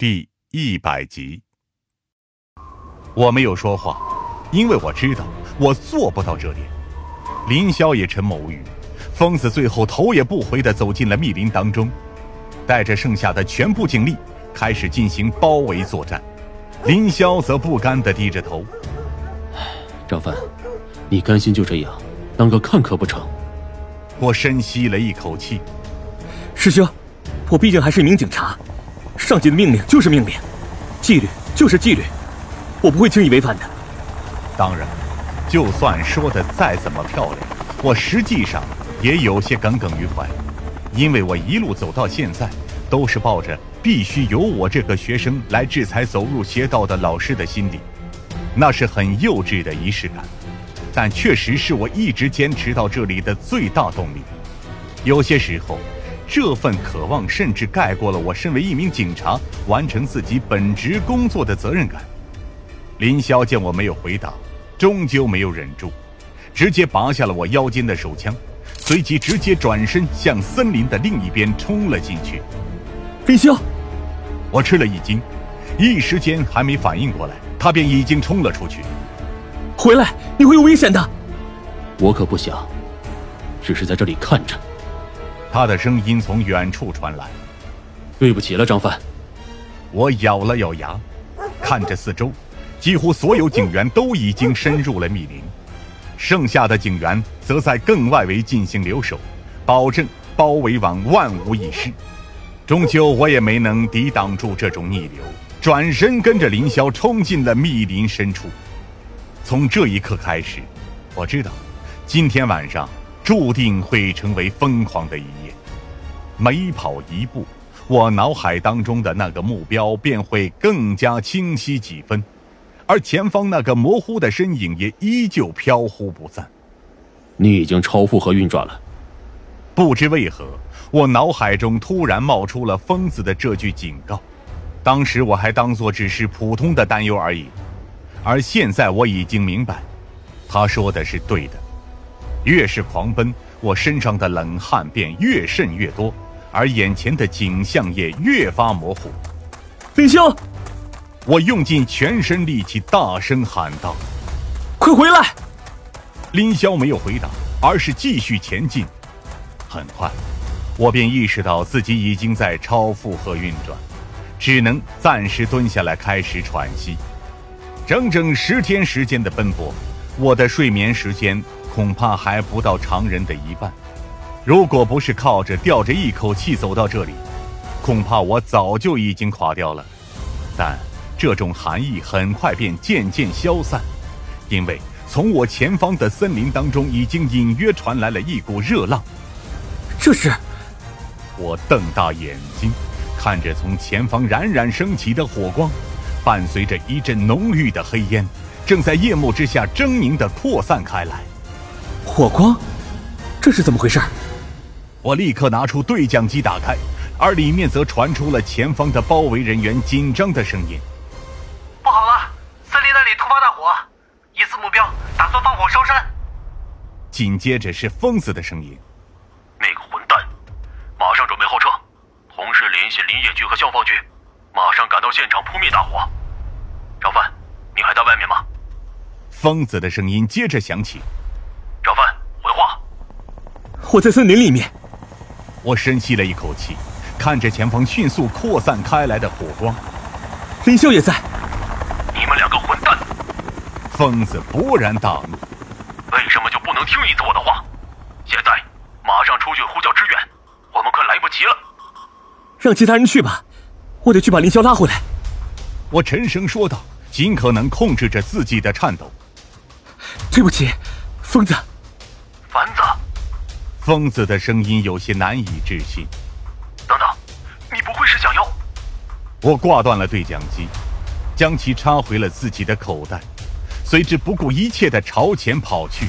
第一百集，我没有说话，因为我知道我做不到这点。林霄也沉默无语，疯子最后头也不回的走进了密林当中，带着剩下的全部警力开始进行包围作战。林霄则不甘的低着头：“张帆，你甘心就这样当个看客不成？”我深吸了一口气：“师兄，我毕竟还是一名警察。”上级的命令就是命令，纪律就是纪律，我不会轻易违反的。当然，就算说的再怎么漂亮，我实际上也有些耿耿于怀，因为我一路走到现在，都是抱着必须由我这个学生来制裁走入邪道的老师的心理，那是很幼稚的仪式感，但确实是我一直坚持到这里的最大动力。有些时候。这份渴望甚至盖过了我身为一名警察完成自己本职工作的责任感。林霄见我没有回答，终究没有忍住，直接拔下了我腰间的手枪，随即直接转身向森林的另一边冲了进去。林霄，我吃了一惊，一时间还没反应过来，他便已经冲了出去。回来，你会有危险的。我可不想，只是在这里看着。他的声音从远处传来：“对不起了，张帆。”我咬了咬牙，看着四周，几乎所有警员都已经深入了密林，剩下的警员则在更外围进行留守，保证包围网万无一失。终究，我也没能抵挡住这种逆流，转身跟着林霄冲进了密林深处。从这一刻开始，我知道，今天晚上。注定会成为疯狂的一夜。每跑一步，我脑海当中的那个目标便会更加清晰几分，而前方那个模糊的身影也依旧飘忽不散。你已经超负荷运转了。不知为何，我脑海中突然冒出了疯子的这句警告。当时我还当作只是普通的担忧而已，而现在我已经明白，他说的是对的。越是狂奔，我身上的冷汗便越渗越多，而眼前的景象也越发模糊。林霄，我用尽全身力气大声喊道：“快回来！”林霄没有回答，而是继续前进。很快，我便意识到自己已经在超负荷运转，只能暂时蹲下来开始喘息。整整十天时间的奔波，我的睡眠时间。恐怕还不到常人的一半。如果不是靠着吊着一口气走到这里，恐怕我早就已经垮掉了。但这种寒意很快便渐渐消散，因为从我前方的森林当中已经隐约传来了一股热浪。这是……我瞪大眼睛，看着从前方冉冉升起的火光，伴随着一阵浓郁的黑烟，正在夜幕之下狰狞地扩散开来。火光，这是怎么回事？我立刻拿出对讲机打开，而里面则传出了前方的包围人员紧张的声音：“不好了，森林那里突发大火，疑似目标打算放火烧山。”紧接着是疯子的声音：“那个混蛋，马上准备后撤，同时联系林业局和消防局，马上赶到现场扑灭大火。”张帆，你还在外面吗？疯子的声音接着响起。张帆，回话。我在森林里面。我深吸了一口气，看着前方迅速扩散开来的火光。林霄也在。你们两个混蛋！疯子勃然大怒。为什么就不能听一次我的话？现在马上出去呼叫支援，我们快来不及了。让其他人去吧，我得去把林霄拉回来。我沉声说道，尽可能控制着自己的颤抖。对不起。疯子，疯子的声音有些难以置信。等等，你不会是想要……我挂断了对讲机，将其插回了自己的口袋，随之不顾一切的朝前跑去。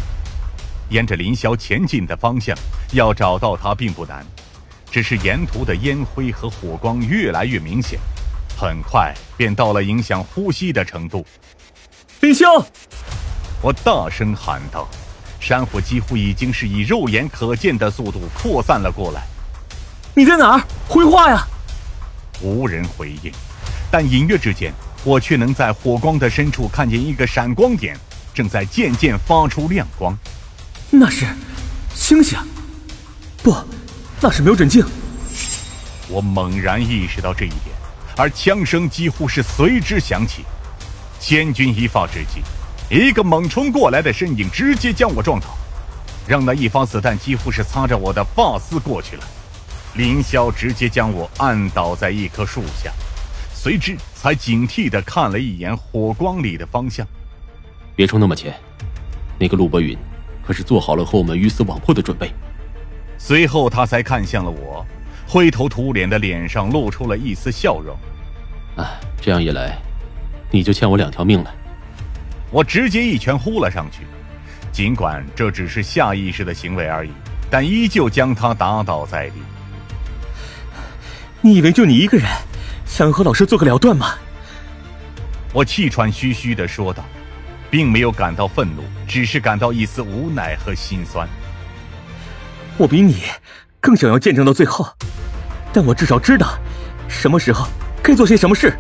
沿着林霄前进的方向，要找到他并不难，只是沿途的烟灰和火光越来越明显，很快便到了影响呼吸的程度。林霄，我大声喊道。山火几乎已经是以肉眼可见的速度扩散了过来。你在哪儿？回话呀！无人回应，但隐约之间，我却能在火光的深处看见一个闪光点，正在渐渐发出亮光。那是星星？不，那是瞄准镜。我猛然意识到这一点，而枪声几乎是随之响起。千钧一发之际，一个猛冲过来的身影直接将我撞倒，让那一发子弹几乎是擦着我的发丝过去了。林霄直接将我按倒在一棵树下，随之才警惕地看了一眼火光里的方向。别冲那么前，那个陆博云可是做好了和我们鱼死网破的准备。随后他才看向了我。灰头土脸的脸上露出了一丝笑容。啊，这样一来，你就欠我两条命了。我直接一拳呼了上去，尽管这只是下意识的行为而已，但依旧将他打倒在地。你以为就你一个人想和老师做个了断吗？我气喘吁吁的说道，并没有感到愤怒，只是感到一丝无奈和心酸。我比你更想要见证到最后。但我至少知道，什么时候该做些什么事。